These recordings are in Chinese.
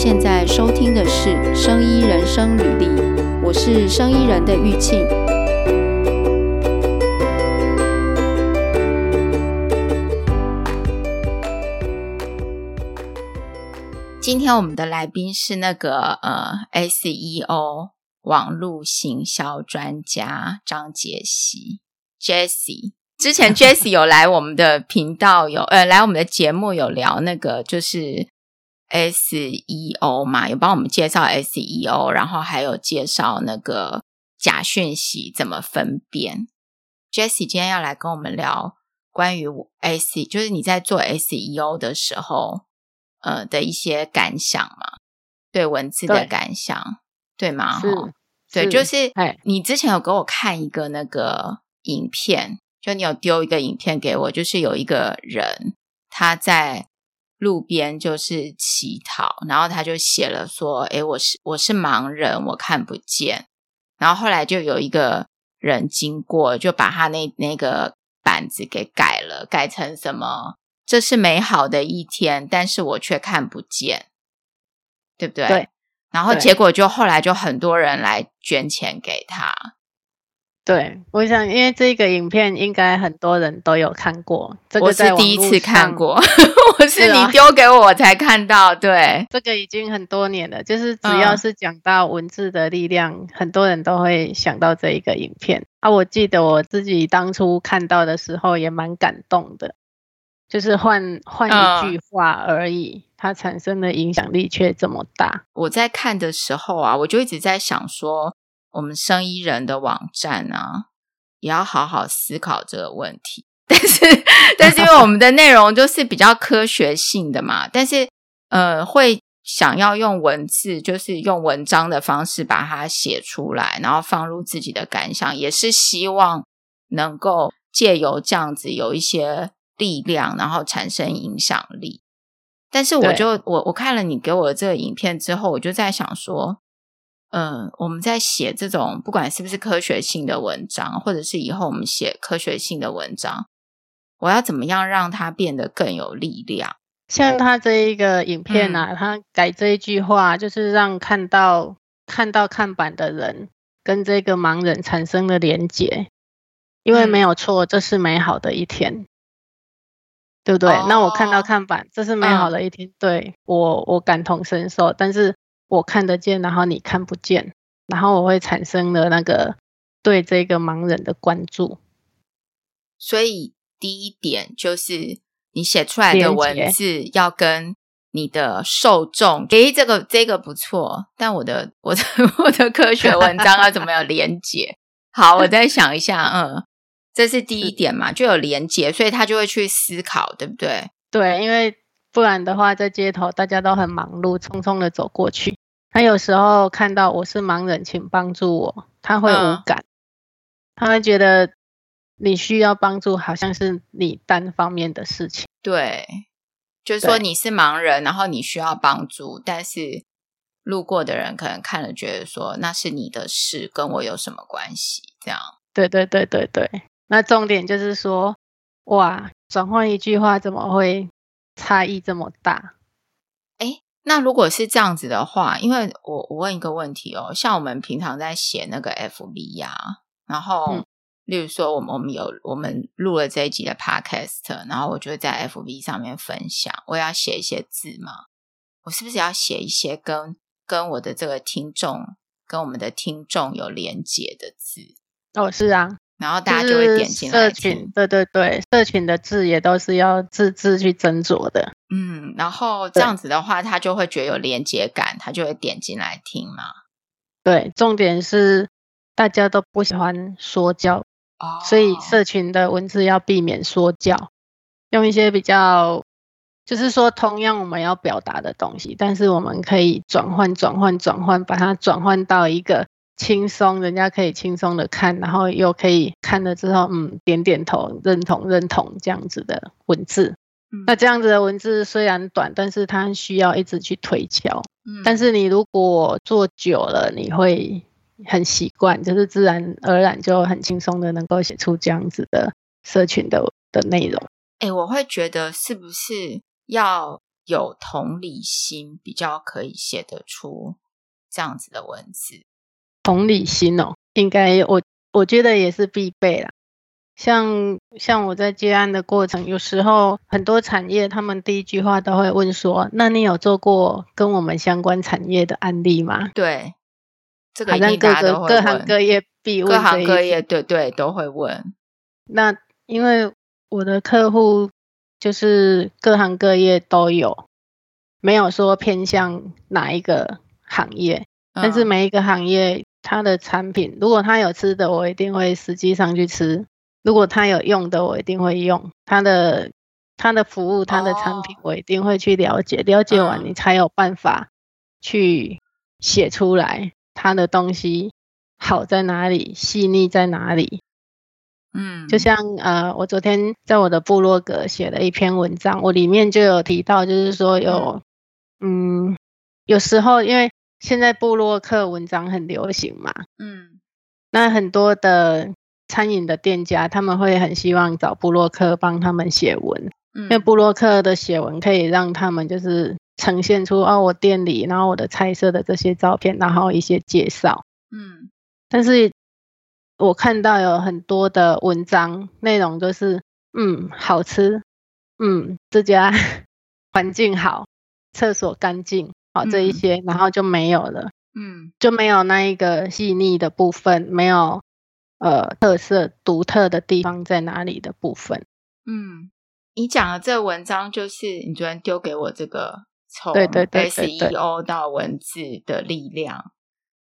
现在收听的是《生医人生旅历》，我是生医人的玉庆。今天我们的来宾是那个呃 SEO 网络行销专家张洁熙 （Jesse）。之前 Jesse 有来我们的频道有，有呃来我们的节目有聊那个就是 SEO 嘛，有帮我们介绍 SEO，然后还有介绍那个假讯息怎么分辨。Jessie 今天要来跟我们聊关于 SE，就是你在做 SEO 的时候，呃的一些感想嘛，对文字的感想，对，对吗？是，对，就是你之前有给我看一个那个影片。就你有丢一个影片给我，就是有一个人他在路边就是乞讨，然后他就写了说：“诶，我是我是盲人，我看不见。”然后后来就有一个人经过，就把他那那个板子给改了，改成什么？这是美好的一天，但是我却看不见，对不对？对。然后结果就后来就很多人来捐钱给他。对，我想，因为这个影片应该很多人都有看过。这个、我是第一次看过，我是你丢给我我才看到。对，这个已经很多年了，就是只要是讲到文字的力量，嗯、很多人都会想到这一个影片。啊，我记得我自己当初看到的时候也蛮感动的，就是换换一句话而已，嗯、它产生的影响力却这么大。我在看的时候啊，我就一直在想说。我们生医人的网站啊，也要好好思考这个问题。但是，但是因为我们的内容就是比较科学性的嘛，但是呃，会想要用文字，就是用文章的方式把它写出来，然后放入自己的感想，也是希望能够借由这样子有一些力量，然后产生影响力。但是，我就我我看了你给我的这个影片之后，我就在想说。嗯，我们在写这种不管是不是科学性的文章，或者是以后我们写科学性的文章，我要怎么样让它变得更有力量？像他这一个影片啊，嗯、他改这一句话，就是让看到看到看板的人跟这个盲人产生了连结，因为没有错，这是美好的一天，对不对？哦、那我看到看板，这是美好的一天，嗯、对我我感同身受，但是。我看得见，然后你看不见，然后我会产生了那个对这个盲人的关注。所以第一点就是你写出来的文字要跟你的受众，诶，这个这个不错，但我的我的 我的科学文章要怎么有连接？好，我再想一下，嗯，这是第一点嘛，就有连接，所以他就会去思考，对不对？对，因为。不然的话，在街头大家都很忙碌，匆匆的走过去。他有时候看到我是盲人，请帮助我，他会无感，嗯、他会觉得你需要帮助，好像是你单方面的事情。对，就是说你是盲人，然后你需要帮助，但是路过的人可能看了觉得说那是你的事，跟我有什么关系？这样。对对对对对。那重点就是说，哇，转换一句话怎么会？差异这么大，哎，那如果是这样子的话，因为我我问一个问题哦，像我们平常在写那个 FB 呀、啊，然后、嗯、例如说我们我们有我们录了这一集的 Podcast，然后我就会在 FB 上面分享，我要写一些字嘛，我是不是要写一些跟跟我的这个听众跟我们的听众有连结的字？哦，是啊。然后大家就会点进来。社群，对对对，社群的字也都是要字字去斟酌的。嗯，然后这样子的话，他就会觉得有连接感，他就会点进来听嘛。对，重点是大家都不喜欢说教，哦，所以社群的文字要避免说教，用一些比较，就是说同样我们要表达的东西，但是我们可以转换、转换、转换，把它转换到一个。轻松，人家可以轻松的看，然后又可以看了之后，嗯，点点头，认同认同这样子的文字。嗯、那这样子的文字虽然短，但是它需要一直去推敲。嗯，但是你如果做久了，你会很习惯，就是自然而然就很轻松的能够写出这样子的社群的的内容。哎，我会觉得是不是要有同理心，比较可以写得出这样子的文字。同理心哦，应该我我觉得也是必备啦。像像我在接案的过程，有时候很多产业他们第一句话都会问说：“那你有做过跟我们相关产业的案例吗？”对，这个一定大家都会问。各行各业必问，各行各业对对都会问。那因为我的客户就是各行各业都有，没有说偏向哪一个行业，嗯、但是每一个行业。他的产品，如果他有吃的，我一定会实际上去吃；如果他有用的，我一定会用他的他的服务，他的产品，我一定会去了解。了解完，你才有办法去写出来他的东西好在哪里，细腻在哪里。嗯，就像呃，我昨天在我的部落格写了一篇文章，我里面就有提到，就是说有嗯，有时候因为。现在部落客文章很流行嘛，嗯，那很多的餐饮的店家他们会很希望找部落客帮他们写文，嗯，因为部落客的写文可以让他们就是呈现出哦，我店里，然后我的菜色的这些照片，然后一些介绍，嗯，但是我看到有很多的文章内容都是，嗯，好吃，嗯，这家 环境好，厕所干净。这一些，然后就没有了，嗯，就没有那一个细腻的部分，没有呃特色独特的地方在哪里的部分，嗯，你讲的这个文章就是你昨天丢给我这个从 SEO 到文字的力量，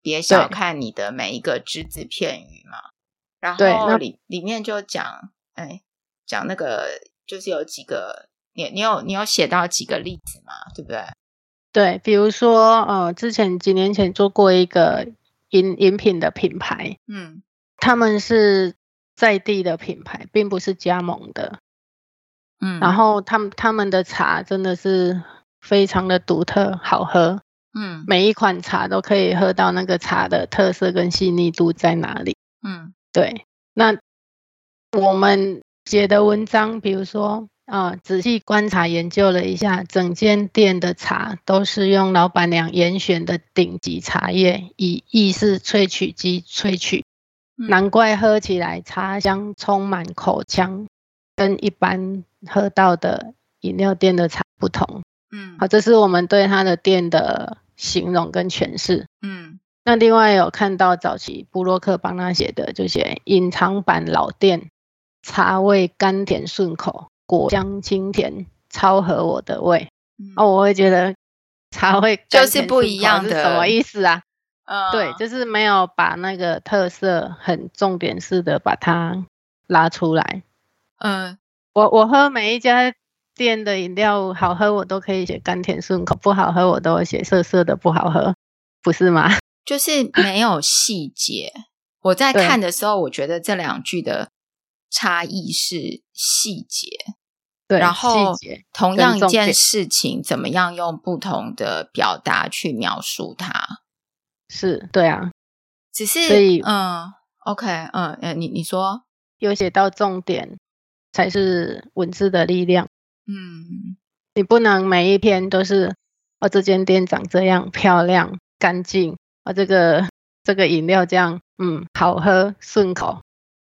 别小看你的每一个只字片语嘛，然后里里面就讲，哎，讲那个就是有几个，你你有你有写到几个例子嘛，对不对？对，比如说，呃，之前几年前做过一个饮饮品的品牌，嗯，他们是在地的品牌，并不是加盟的，嗯，然后他们他们的茶真的是非常的独特，好喝，嗯，每一款茶都可以喝到那个茶的特色跟细腻度在哪里，嗯，对，那我们写的文章，比如说。啊、呃，仔细观察研究了一下，整间店的茶都是用老板娘严选的顶级茶叶，以意式萃取机萃取，难怪喝起来茶香充满口腔，跟一般喝到的饮料店的茶不同。嗯，好，这是我们对他的店的形容跟诠释。嗯，那另外有看到早期布洛克帮他写的，就写隐藏版老店，茶味甘甜顺口。果香清甜，超合我的胃。嗯、哦，我会觉得茶会就是不一样的，是什么意思啊？嗯，对，就是没有把那个特色很重点式的把它拉出来。嗯，我我喝每一家店的饮料好喝，我都可以写甘甜顺口；不好喝，我都会写涩涩的不好喝，不是吗？就是没有细节。我在看的时候，我觉得这两句的。差异是细节，对，然后同样一件事情，怎么样用不同的表达去描述它？是对啊，只是所以嗯，OK，嗯，哎，你你说有写到重点才是文字的力量。嗯，你不能每一篇都是哦，这间店长这样漂亮、干净，哦，这个这个饮料这样，嗯，好喝、顺口，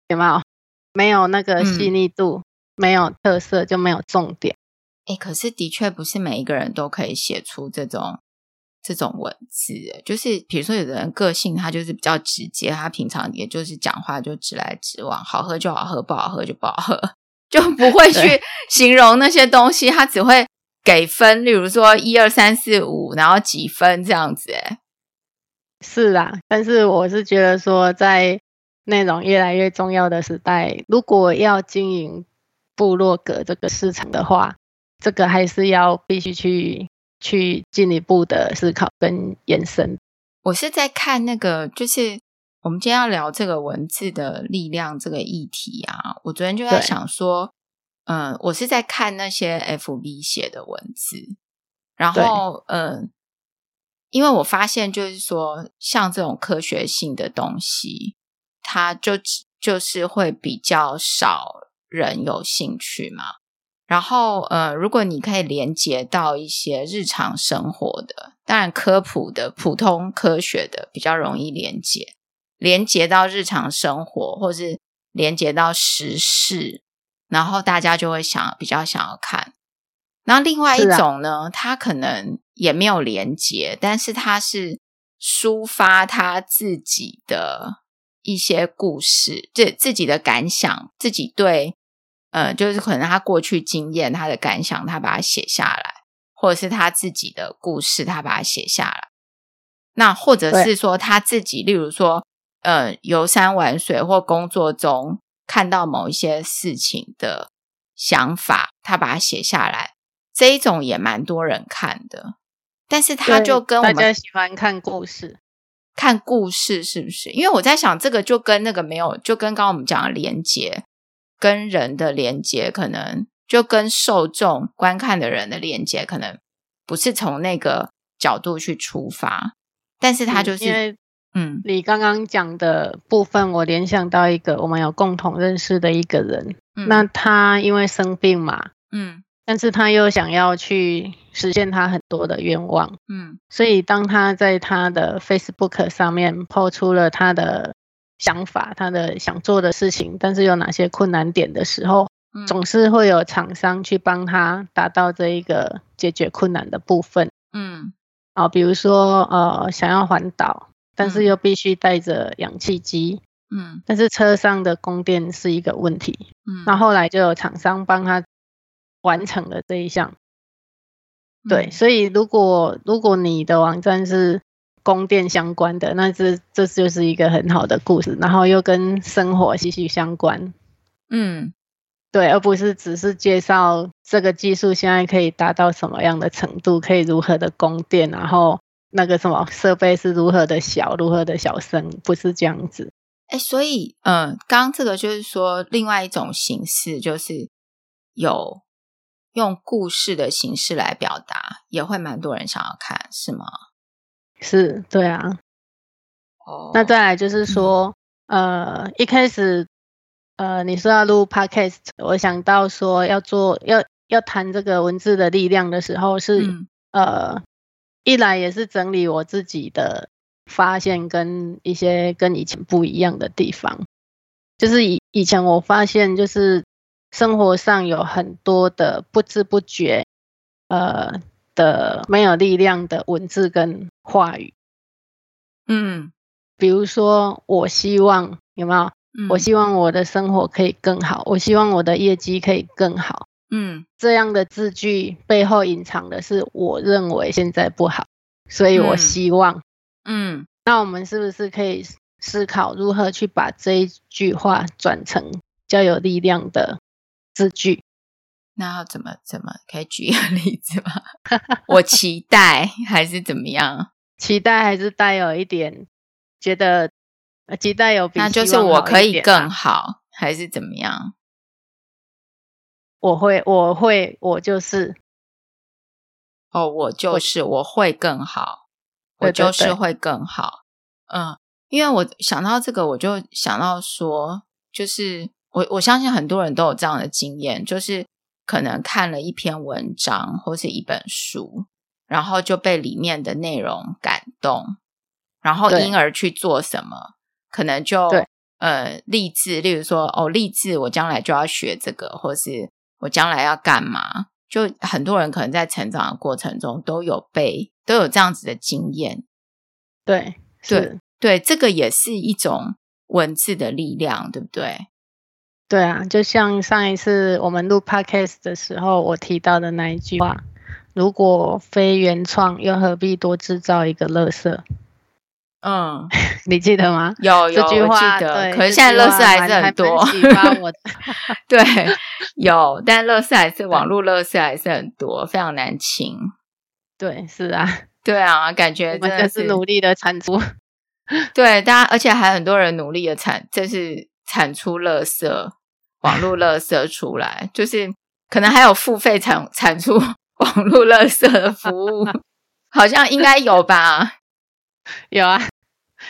有没有？没有那个细腻度，嗯、没有特色，就没有重点。哎，可是的确不是每一个人都可以写出这种这种文字。就是比如说，有的人个性他就是比较直接，他平常也就是讲话就直来直往，好喝就好喝，不好喝就不好喝，就不会去形容那些东西，他只会给分，例如说一二三四五，然后几分这样子。哎，是啦，但是我是觉得说在。内容越来越重要的时代，如果要经营部落格这个市场的话，这个还是要必须去去进一步的思考跟延伸。我是在看那个，就是我们今天要聊这个文字的力量这个议题啊。我昨天就在想说，嗯，我是在看那些 FB 写的文字，然后嗯，因为我发现就是说，像这种科学性的东西。它就就是会比较少人有兴趣嘛，然后，呃，如果你可以连接到一些日常生活的，当然科普的、普通科学的比较容易连接，连接到日常生活，或是连接到时事，然后大家就会想比较想要看。然后另外一种呢，它可能也没有连接，但是它是抒发他自己的一些故事，这自己的感想，自己对。呃，就是可能他过去经验、他的感想，他把它写下来，或者是他自己的故事，他把它写下来。那或者是说他自己，例如说，呃，游山玩水或工作中看到某一些事情的想法，他把它写下来。这一种也蛮多人看的，但是他就跟我们大家喜欢看故事，看故事是不是？因为我在想，这个就跟那个没有，就跟刚刚我们讲的连结。跟人的连接，可能就跟受众观看的人的连接，可能不是从那个角度去出发，但是他就是，因为嗯，你刚刚讲的部分，我联想到一个我们有共同认识的一个人，嗯、那他因为生病嘛，嗯，但是他又想要去实现他很多的愿望，嗯，所以当他在他的 Facebook 上面 po 出了他的。想法，他的想做的事情，但是有哪些困难点的时候，嗯、总是会有厂商去帮他达到这一个解决困难的部分。嗯，啊，比如说呃，想要环岛，但是又必须带着氧气机。嗯，但是车上的供电是一个问题。嗯，那后来就有厂商帮他完成了这一项。嗯、对，所以如果如果你的网站是。供电相关的，那这这就是一个很好的故事，然后又跟生活息息相关。嗯，对，而不是只是介绍这个技术现在可以达到什么样的程度，可以如何的供电，然后那个什么设备是如何的小，如何的小声，不是这样子。哎，所以，嗯，刚刚这个就是说，另外一种形式就是有用故事的形式来表达，也会蛮多人想要看，是吗？是对啊，哦，oh, 那再来就是说，嗯、呃，一开始，呃，你说要录 podcast，我想到说要做要要谈这个文字的力量的时候是，是、嗯、呃，一来也是整理我自己的发现跟一些跟以前不一样的地方，就是以以前我发现就是生活上有很多的不知不觉，呃。的没有力量的文字跟话语，嗯，比如说，我希望有没有？嗯，我希望我的生活可以更好，我希望我的业绩可以更好，嗯，这样的字句背后隐藏的是我认为现在不好，所以我希望，嗯，那我们是不是可以思考如何去把这一句话转成较有力量的字句？那要怎么怎么可以举一个例子吗？我期待还是怎么样？期待还是带有一点觉得期待有比，那就是我可以更好还是怎么样？我会我会我就是哦，我就是我会更好，我就是会更好。嗯，因为我想到这个，我就想到说，就是我我相信很多人都有这样的经验，就是。可能看了一篇文章或是一本书，然后就被里面的内容感动，然后因而去做什么，可能就呃励志，例如说哦励志，我将来就要学这个，或是我将来要干嘛？就很多人可能在成长的过程中都有被都有这样子的经验，对对对，这个也是一种文字的力量，对不对？对啊，就像上一次我们录 podcast 的时候，我提到的那一句话：“如果非原创，又何必多制造一个垃圾？”嗯，你记得吗？有有，这句话记得。对可是现在垃圾还是很多。启发我的。对，有，但垃圾还是网络垃圾还是很多，非常难清。对，是啊，对啊，感觉真的是努力的产出。对，大家，而且还很多人努力的产，就是产出垃圾。网络垃圾出来，就是可能还有付费产产出网络垃圾的服务，好像应该有吧？有啊，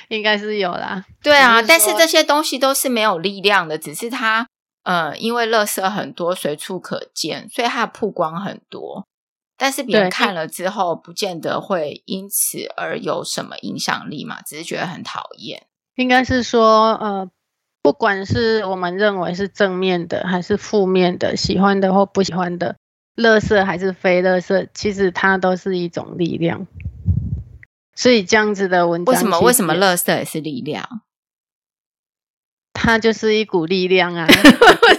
应该是有啦。对啊，是但是这些东西都是没有力量的，只是它呃，因为垃圾很多，随处可见，所以它的曝光很多。但是别人看了之后，不见得会因此而有什么影响力嘛，只是觉得很讨厌。应该是说，呃，不管是我们认为是正面的，还是负面的，喜欢的或不喜欢的，垃圾还是非垃圾，其实它都是一种力量。所以这样子的文章，为什么为什么垃圾也是力量？它就是一股力量啊！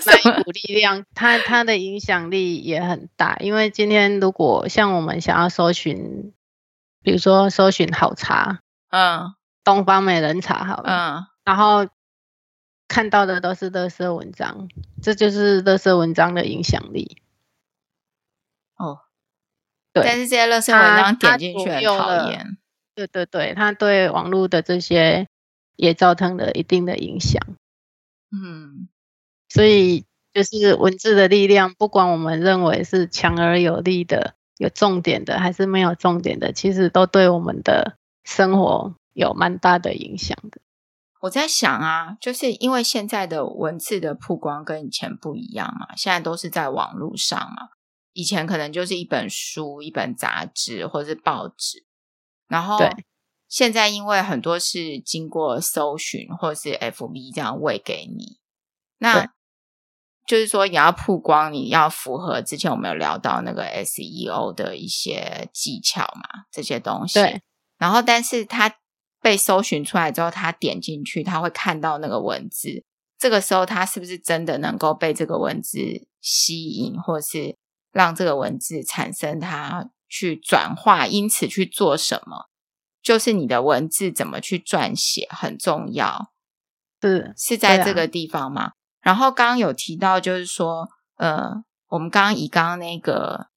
那一股力量，它它的影响力也很大。因为今天如果像我们想要搜寻，比如说搜寻好茶，嗯，东方美人茶好了，嗯，然后看到的都是垃圾文章，这就是垃圾文章的影响力。但是这些垃圾文章点进去很讨厌。对对对，它对网络的这些也造成了一定的影响。嗯，所以就是文字的力量，不管我们认为是强而有力的、有重点的，还是没有重点的，其实都对我们的生活有蛮大的影响的。我在想啊，就是因为现在的文字的曝光跟以前不一样嘛，现在都是在网络上嘛，以前可能就是一本书、一本杂志或者是报纸，然后。对。现在因为很多是经过搜寻或者是 FB 这样喂给你，那就是说你要曝光，你要符合之前我们有聊到那个 SEO 的一些技巧嘛，这些东西。对。然后，但是他被搜寻出来之后，他点进去，他会看到那个文字。这个时候，他是不是真的能够被这个文字吸引，或是让这个文字产生它去转化，因此去做什么？就是你的文字怎么去撰写很重要，是是在这个地方吗？啊、然后刚刚有提到，就是说，呃，我们刚刚以刚刚那个，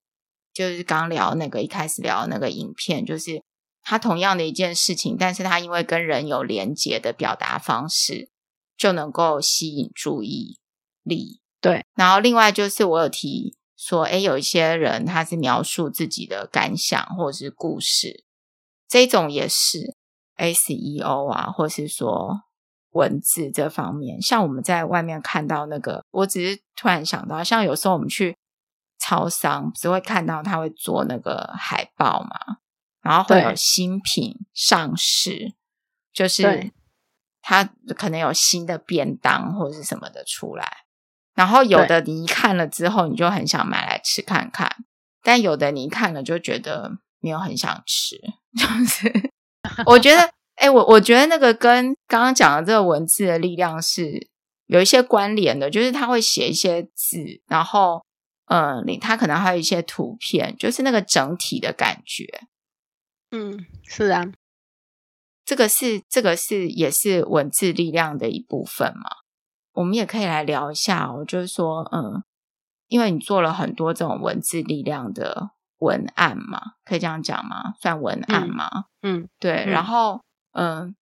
就是刚聊那个一开始聊那个影片，就是它同样的一件事情，但是它因为跟人有连结的表达方式，就能够吸引注意力。对，然后另外就是我有提说，诶，有一些人他是描述自己的感想或者是故事。这种也是 SEO 啊，或是说文字这方面，像我们在外面看到那个，我只是突然想到，像有时候我们去超商，只会看到他会做那个海报嘛，然后会有新品上市，就是他可能有新的便当或者是什么的出来，然后有的你一看了之后，你就很想买来吃看看，但有的你一看了就觉得没有很想吃。就是，我觉得，哎、欸，我我觉得那个跟刚刚讲的这个文字的力量是有一些关联的，就是他会写一些字，然后，嗯，他可能还有一些图片，就是那个整体的感觉。嗯，是啊，这个是这个是也是文字力量的一部分嘛。我们也可以来聊一下哦，就是说，嗯，因为你做了很多这种文字力量的。文案嘛，可以这样讲吗？算文案吗？嗯，嗯对。嗯、然后，嗯、呃，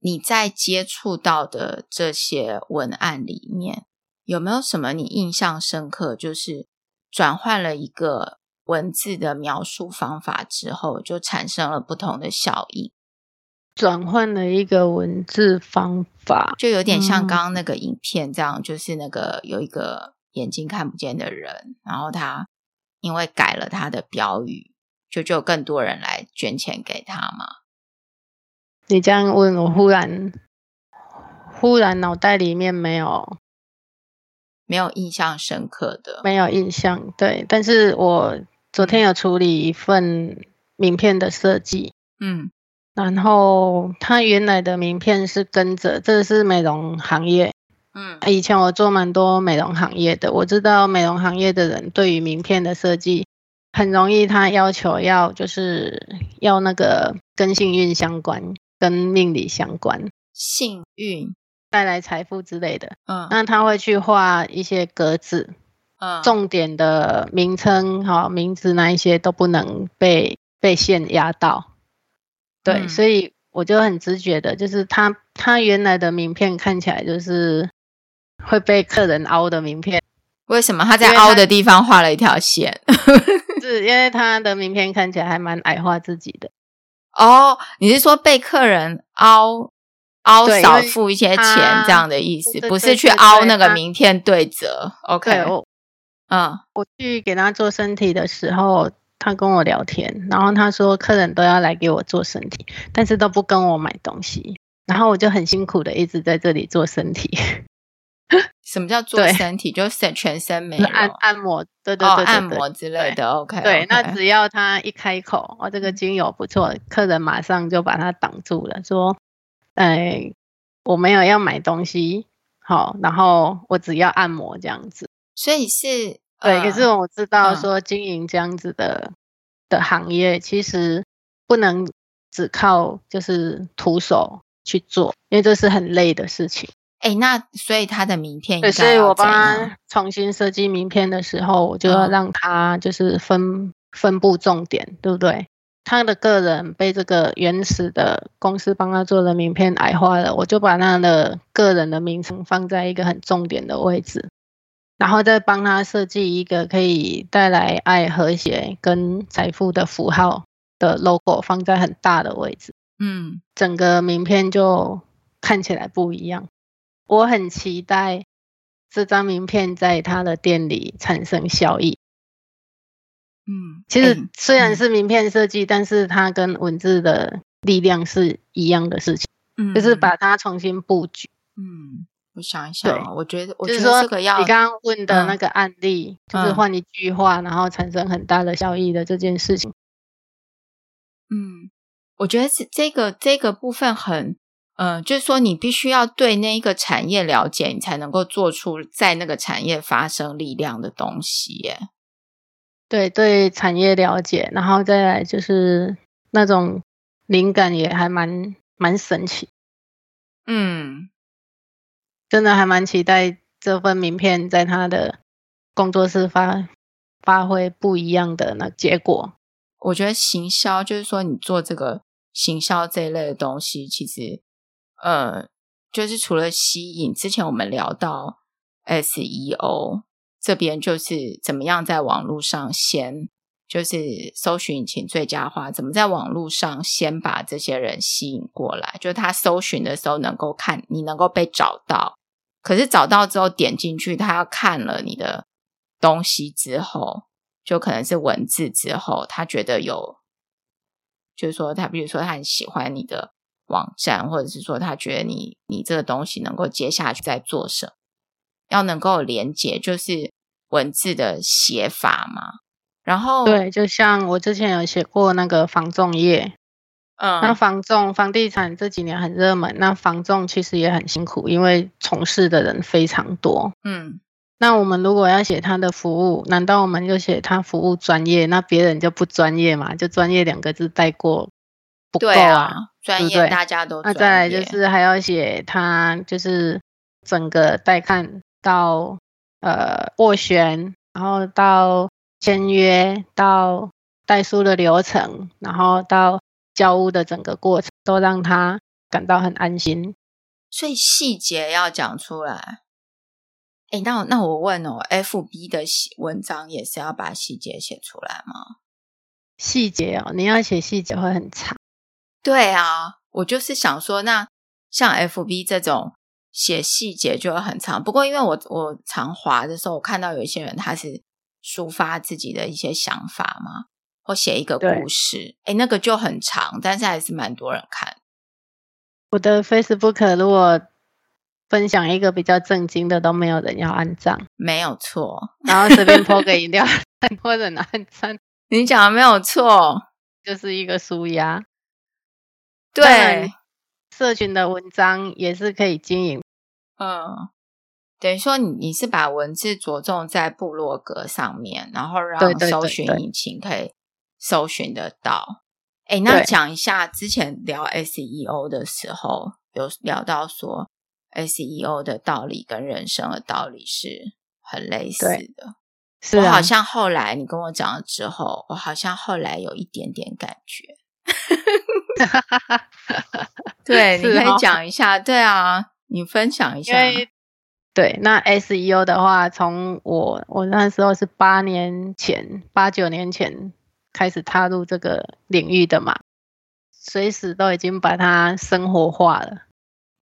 你在接触到的这些文案里面，有没有什么你印象深刻？就是转换了一个文字的描述方法之后，就产生了不同的效应。转换了一个文字方法，就有点像刚刚那个影片这样，嗯、就是那个有一个眼睛看不见的人，然后他。因为改了他的标语，就就更多人来捐钱给他嘛。你这样问我，忽然忽然脑袋里面没有没有印象深刻的，没有印象。对，但是我昨天有处理一份名片的设计，嗯，然后他原来的名片是跟着，这是美容行业。嗯，以前我做蛮多美容行业的，我知道美容行业的人对于名片的设计很容易，他要求要就是要那个跟幸运相关，跟命理相关，幸运带来财富之类的。嗯，那他会去画一些格子，嗯，重点的名称哈名字那一些都不能被被线压到。对，嗯，所以我就很直觉的，就是他他原来的名片看起来就是。会被客人凹的名片，为什么他在凹的地方画了一条线？是因为他的名片看起来还蛮矮化自己的。哦，你是说被客人凹凹少付一些钱这样的意思，不是去凹那个名片对折。OK，我嗯，我去给他做身体的时候，他跟我聊天，然后他说客人都要来给我做身体，但是都不跟我买东西，然后我就很辛苦的一直在这里做身体。什么叫做身体？就是全身美容按按摩，对对对，对，对，按摩之类的。OK，对，那只要他一开口，哦这个精油不错，客人马上就把他挡住了，说。哎，我没有要买东西，好，然后我只要按摩这样子，所以是对。可是我知道说经营这样子的、嗯、的行业，其实不能只靠就是徒手去做，因为这是很累的事情。哎，那所以他的名片，对，所以我帮他重新设计名片的时候，我就要让他就是分、嗯、分布重点，对不对？他的个人被这个原始的公司帮他做的名片矮化了，我就把他的个人的名称放在一个很重点的位置，然后再帮他设计一个可以带来爱、和谐跟财富的符号的 logo，放在很大的位置。嗯，整个名片就看起来不一样。我很期待这张名片在他的店里产生效益。嗯，其实虽然是名片设计，嗯，但是它跟文字的力量是一样的事情，嗯，就是把它重新布局。嗯，我想一想，对，我觉得，我觉得这个要你刚刚问的那个案例，嗯，就是换一句话，然后产生很大的效益的这件事情。嗯，我觉得是这个这个部分很，嗯，呃，就是说你必须要对那一个产业了解，你才能够做出在那个产业发生力量的东西耶。对对，产业了解，然后再来就是那种灵感也还蛮蛮神奇，嗯，真的还蛮期待这份名片在他的工作室发发挥不一样的那结果。我觉得行销就是说你做这个行销这一类的东西，其实呃，就是除了吸引，之前我们聊到 SEO。这边就是怎么样在网络上先就是搜寻引擎最佳化，怎么在网络上先把这些人吸引过来，就是他搜寻的时候能够看，你能够被找到。可是找到之后点进去，他要看了你的东西之后，就可能是文字之后，他觉得有，就是说他比如说他很喜欢你的网站，或者是说他觉得你你这个东西能够接下去再做什么。要能够连接，就是文字的写法嘛。然后，对，就像我之前有写过那个房仲业，嗯，那房仲房地产这几年很热门，那房仲其实也很辛苦，因为从事的人非常多。嗯，那我们如果要写他的服务，难道我们就写他服务专业？那别人就不专业嘛？就专业两个字带过不够啊？啊专业大家都。那再来就是还要写他就是整个带看。到呃斡旋，然后到签约，到代书的流程，然后到交屋的整个过程，都让他感到很安心。所以细节要讲出来。哎，那那我问哦，FB 的文章也是要把细节写出来吗？细节哦，你要写细节会很长。对啊，我就是想说，那像 FB 这种。写细节就会很长，不过因为我我常滑的时候，我看到有一些人他是抒发自己的一些想法嘛，或写一个故事，哎，那个就很长，但是还是蛮多人看。我的 Facebook 如果分享一个比较正经的，都没有人要按赞，没有错。然后随便 po 个饮料，很多人按赞。你讲的没有错，就是一个纾压。对。社群的文章也是可以经营，嗯，等于说你你是把文字着重在部落格上面，然后让搜寻引擎可以搜寻得到。哎，那讲一下之前聊 SEO 的时候，有聊到说 SEO 的道理跟人生的道理是很类似的。是啊，我好像后来你跟我讲了之后，我好像后来有一点点感觉。哈哈哈哈哈！对，你可以讲一下。对啊，你分享一下。对，那 SEO 的话，从我我那时候是八年前、八九年前开始踏入这个领域的嘛，随时都已经把它生活化了。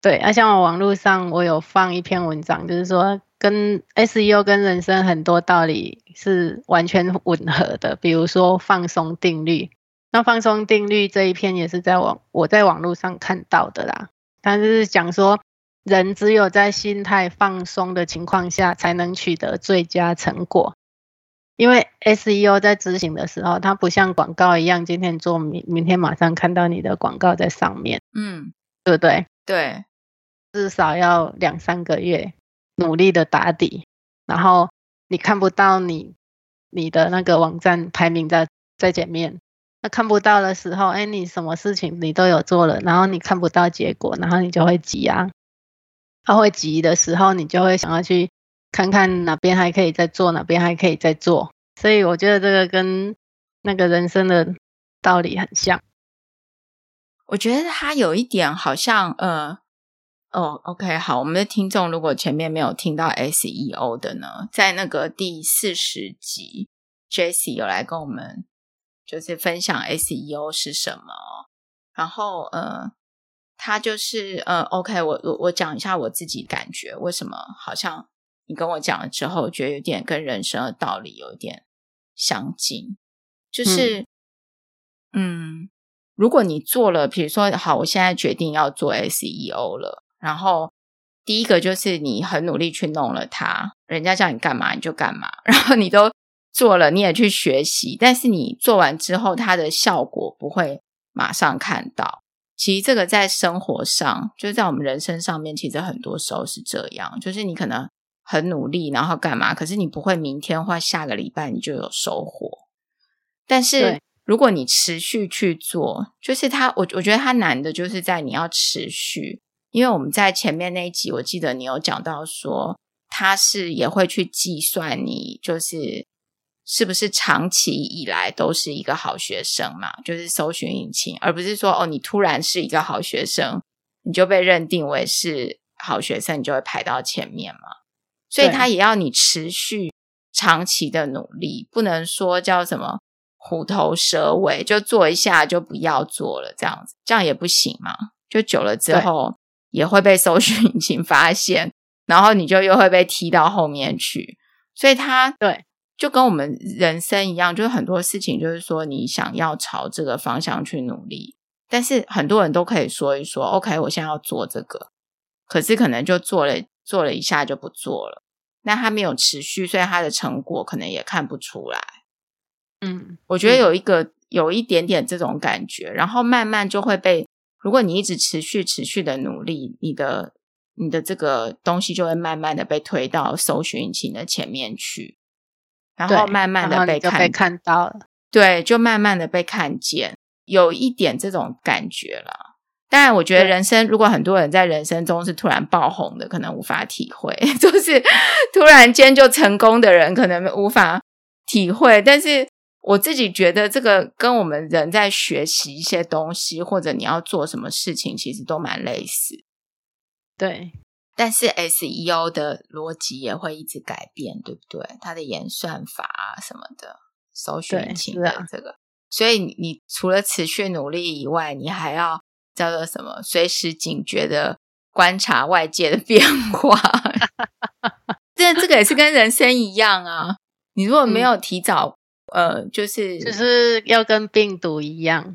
对，啊，像我网络上我有放一篇文章，就是说跟 SEO 跟人生很多道理是完全吻合的，比如说放松定律。那放松定律这一篇也是在网我在网络上看到的啦，它就是讲说人只有在心态放松的情况下，才能取得最佳成果。因为 SEO 在执行的时候，它不像广告一样，今天做明明天马上看到你的广告在上面，嗯，对不对？对。至少要两三个月努力的打底，然后你看不到你你的那个网站排名在在前面，那看不到的时候，哎，你什么事情你都有做了，然后你看不到结果，然后你就会急啊，他会急的时候，你就会想要去看看哪边还可以再做，哪边还可以再做，所以我觉得这个跟那个人生的道理很像。我觉得他有一点好像呃。哦、，OK，好，我们的听众如果前面没有听到 SEO 的呢，在那个第四十集，Jessie 有来跟我们就是分享 SEO 是什么。然后呃，他就是呃，OK，我我我讲一下我自己感觉，为什么好像你跟我讲了之后，觉得有点跟人生的道理有点相近，就是嗯，嗯，如果你做了，比如说好，我现在决定要做 SEO 了。然后第一个就是你很努力去弄了它，人家叫你干嘛你就干嘛，然后你都做了，你也去学习，但是你做完之后，它的效果不会马上看到。其实这个在生活上，就是在我们人生上面，其实很多时候是这样，就是你可能很努力，然后干嘛，可是你不会明天或下个礼拜你就有收获。但是如果你持续去做，就是它，我我觉得它难的就是在你要持续。因为我们在前面那一集，我记得你有讲到说，他是也会去计算你就是是不是长期以来都是一个好学生嘛，就是搜寻引擎，而不是说哦，你突然是一个好学生，你就被认定为是好学生，你就会排到前面嘛。所以他也要你持续长期的努力，不能说叫什么虎头蛇尾，就做一下就不要做了，这样子，这样也不行嘛。就久了之后。也会被搜 寻引擎发现，然后你就又会被踢到后面去。所以它对，就跟我们人生一样，就是很多事情，就是说你想要朝这个方向去努力，但是很多人都可以说一说，OK，我现在要做这个，可是可能就做了做了一下就不做了，那他没有持续，所以他的成果可能也看不出来。嗯，我觉得有一个有一点点这种感觉，然后慢慢就会被。如果你一直持续持续的努力，你的你的这个东西就会慢慢的被推到搜寻引擎的前面去，然后慢慢的被看，被看到了，对，就慢慢的被看见，有一点这种感觉了。当然，我觉得人生如果很多人在人生中是突然爆红的，可能无法体会，就是突然间就成功的人可能无法体会，但是。我自己觉得这个跟我们人在学习一些东西，或者你要做什么事情，其实都蛮类似。对，但是 SEO 的逻辑也会一直改变，对不对？它的演算法啊什么的，搜寻引擎的这个，所以你除了持续努力以外，你还要叫做什么？随时警觉的观察外界的变化。这这个也是跟人生一样啊！你如果没有提早。呃，就是就是要跟病毒一样，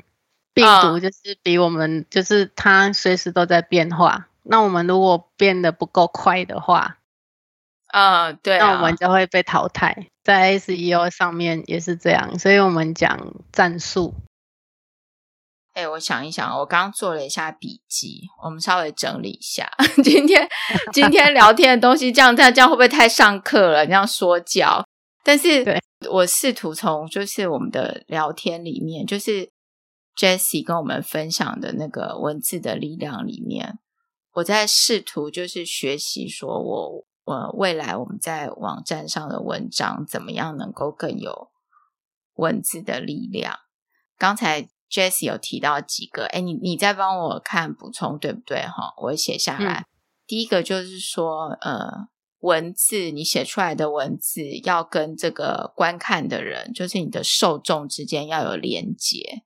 病毒就是比我们，哦、就是它随时都在变化。那我们如果变得不够快的话，啊、呃，对啊，那我们就会被淘汰。在 SEO 上面也是这样，所以我们讲战术。哎，我想一想，我刚做了一下笔记，我们稍微整理一下 今天今天聊天的东西，这样这样这样会不会太上课了？这样说教，但是。我试图从就是我们的聊天里面，就是 Jessie 跟我们分享的那个文字的力量里面，我在试图就是学习，说我我未来我们在网站上的文章怎么样能够更有文字的力量。刚才 Jessie 有提到几个，哎，你你再帮我看补充对不对？哈，我写下来。嗯。第一个就是说，呃。文字，你写出来的文字要跟这个观看的人，就是你的受众之间要有连接。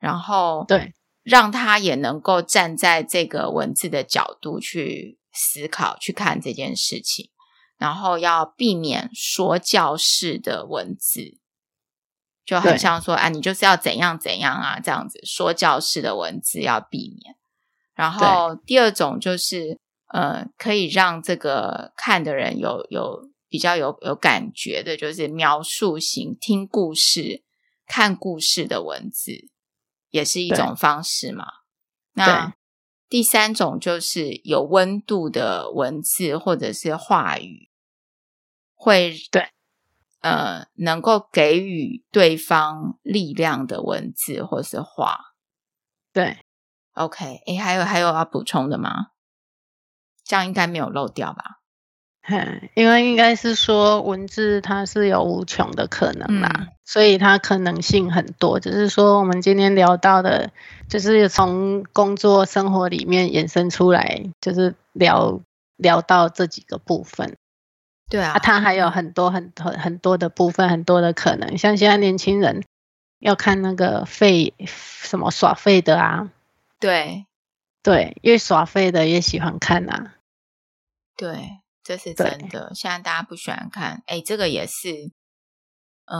然后，对，让他也能够站在这个文字的角度去思考、去看这件事情，然后要避免说教式的文字，就很像说：“啊，你就是要怎样怎样啊，这样子说教式的文字要避免。”然后第二种就是，呃，可以让这个看的人有有比较有有感觉的，就是描述型听故事。看故事的文字也是一种方式嘛？那第三种就是有温度的文字或者是话语，会对呃能够给予对方力量的文字或是话。对，OK，诶，还有还有要补充的吗？这样应该没有漏掉吧？因为应该是说文字它是有无穷的可能啦，嗯、所以它可能性很多。只是说我们今天聊到的，就是从工作生活里面延伸出来，就是聊聊到这几个部分。对啊，啊它还有很多很很很多的部分，很多的可能。像现在年轻人要看那个废什么耍废的啊，对对，越耍废的越喜欢看啊，对。这是真的。现在大家不喜欢看，哎，这个也是，呃，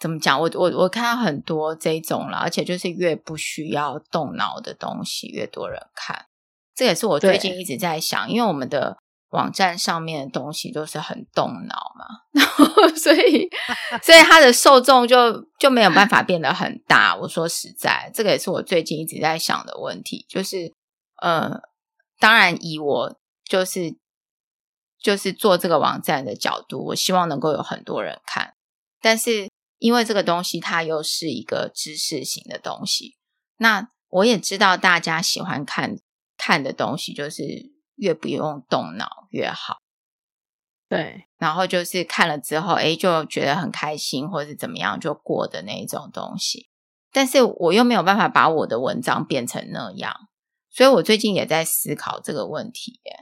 怎么讲？我我我看到很多这种了，而且就是越不需要动脑的东西，越多人看。这也是我最近一直在想，因为我们的网站上面的东西都是很动脑嘛，然后所以 所以它的受众就就没有办法变得很大。我说实在，这个也是我最近一直在想的问题，就是呃，当然以我就是。就是做这个网站的角度，我希望能够有很多人看。但是因为这个东西它又是一个知识型的东西，那我也知道大家喜欢看看的东西，就是越不用动脑越好。对，然后就是看了之后，哎，就觉得很开心，或者是怎么样就过的那一种东西。但是我又没有办法把我的文章变成那样，所以我最近也在思考这个问题耶。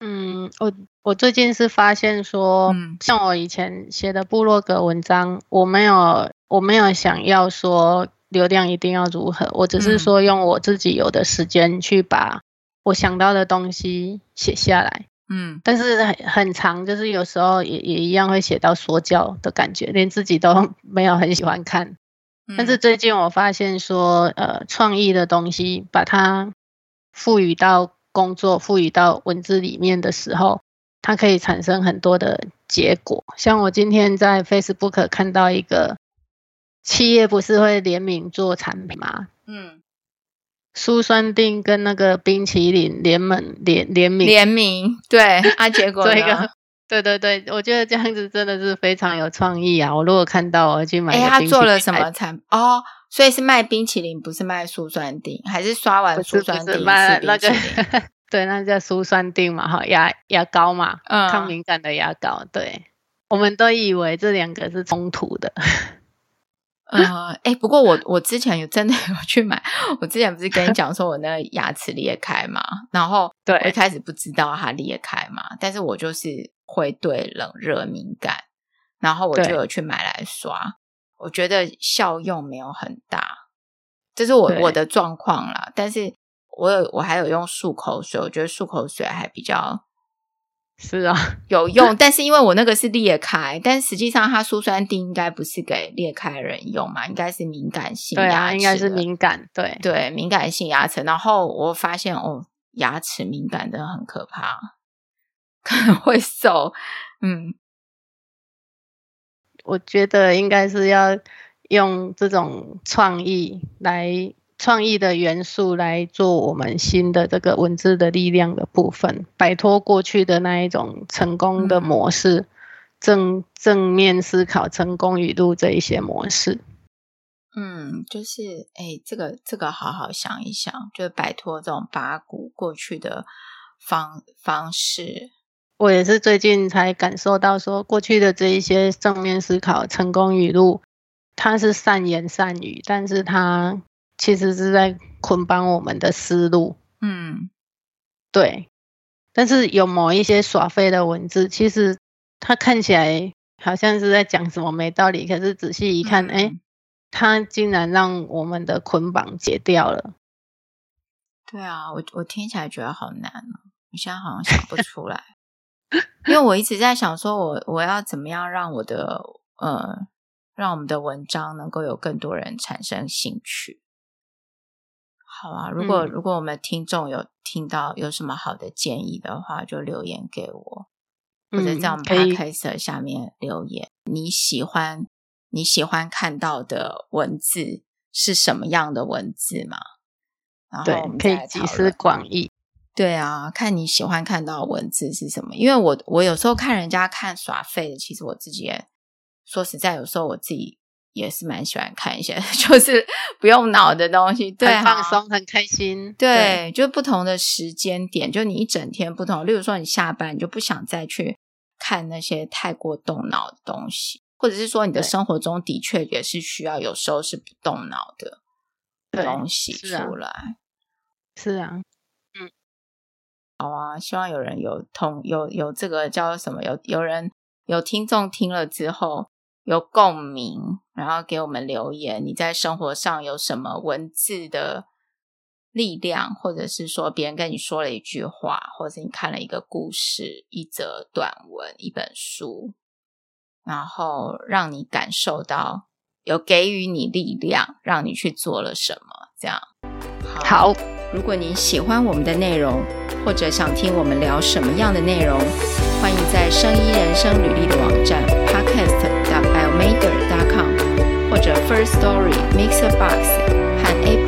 嗯，我我最近是发现说，嗯，像我以前写的部落格文章，我没有我没有想要说流量一定要如何，我只是说用我自己有的时间去把我想到的东西写下来。嗯，但是很很长，就是有时候也也一样会写到说教的感觉，连自己都 没有很喜欢看。但是最近我发现说，呃，创意的东西把它赋予到。工作赋予到文字里面的时候，它可以产生很多的结果。像我今天在 Facebook 看到一个企业不是会联名做产品吗？嗯，舒酸定跟那个冰淇淋联盟联联名联名，对啊，结果这个 对对对，我觉得这样子真的是非常有创意啊！我如果看到，我会去买。哎，他做了什么产品？哦。所以是卖冰淇淋，不是卖苏酸定，还是刷完苏酸定卖那个？对，那叫苏酸定嘛，哈，牙牙膏嘛，嗯，抗敏感的牙膏。对，我们都以为这两个是冲突的。呃，哎，不过我我之前有真的有去买，我之前不是跟你讲说我那个牙齿裂开嘛，然后 对，我一开始不知道它裂开嘛，但是我就是会对冷热敏感，然后我就有去买来刷。我觉得效用没有很大，这是我我的状况啦。但是我有我还有用漱口水，我觉得漱口水还比较是啊 有用。但是因为我那个是裂开，但实际上它舒酸定应该不是给裂开的人用嘛，应该是敏感性牙齿，对啊，应该是敏感，对对，敏感性牙齿。然后我发现哦，牙齿敏感真的很可怕，可能会瘦，嗯。我觉得应该是要用这种创意来创意的元素来做我们新的这个文字的力量的部分，摆脱过去的那一种成功的模式，嗯、正正面思考成功语录这一些模式。嗯，就是哎，这个这个好好想一想，就是摆脱这种八股过去的方方式。我也是最近才感受到，说过去的这一些正面思考、成功语录，它是善言善语，但是它其实是在捆绑我们的思路。嗯，对。但是有某一些耍废的文字，其实它看起来好像是在讲什么没道理，可是仔细一看，哎、嗯，它竟然让我们的捆绑解掉了。对啊，我我听起来觉得好难哦，我现在好像想不出来，因为我一直在想说我，我我要怎么样让我的呃，让我们的文章能够有更多人产生兴趣。好啊，如果、嗯、如果我们听众有听到有什么好的建议的话，就留言给我，或者在我们 podcast 下面留言。你喜欢你喜欢看到的文字是什么样的文字吗？然后我们可以集思广益。对啊，看你喜欢看到的文字是什么？因为我我有时候看人家看耍废的，其实我自己也说实在，有时候我自己。也是蛮喜欢看一些，就是不用脑的东西，对，很放松，很开心。对，对就不同的时间点，就你一整天不同。例如说，你下班你就不想再去看那些太过动脑的东西，或者是说，你的生活中的确也是需要有时候是不动脑的东西出来。是啊，是啊，嗯，好啊，希望有人有同有有这个叫什么？有有人有听众听了之后。有共鸣，然后给我们留言。你在生活上有什么文字的力量，或者是说别人跟你说了一句话，或者是你看了一个故事、一则短文、一本书，然后让你感受到有给予你力量，让你去做了什么？这样好。好，如果你喜欢我们的内容，或者想听我们聊什么样的内容，欢迎在生医人生履历的网站 podcast.biomaker.com 或者 First Story Mixer Box 和 Apple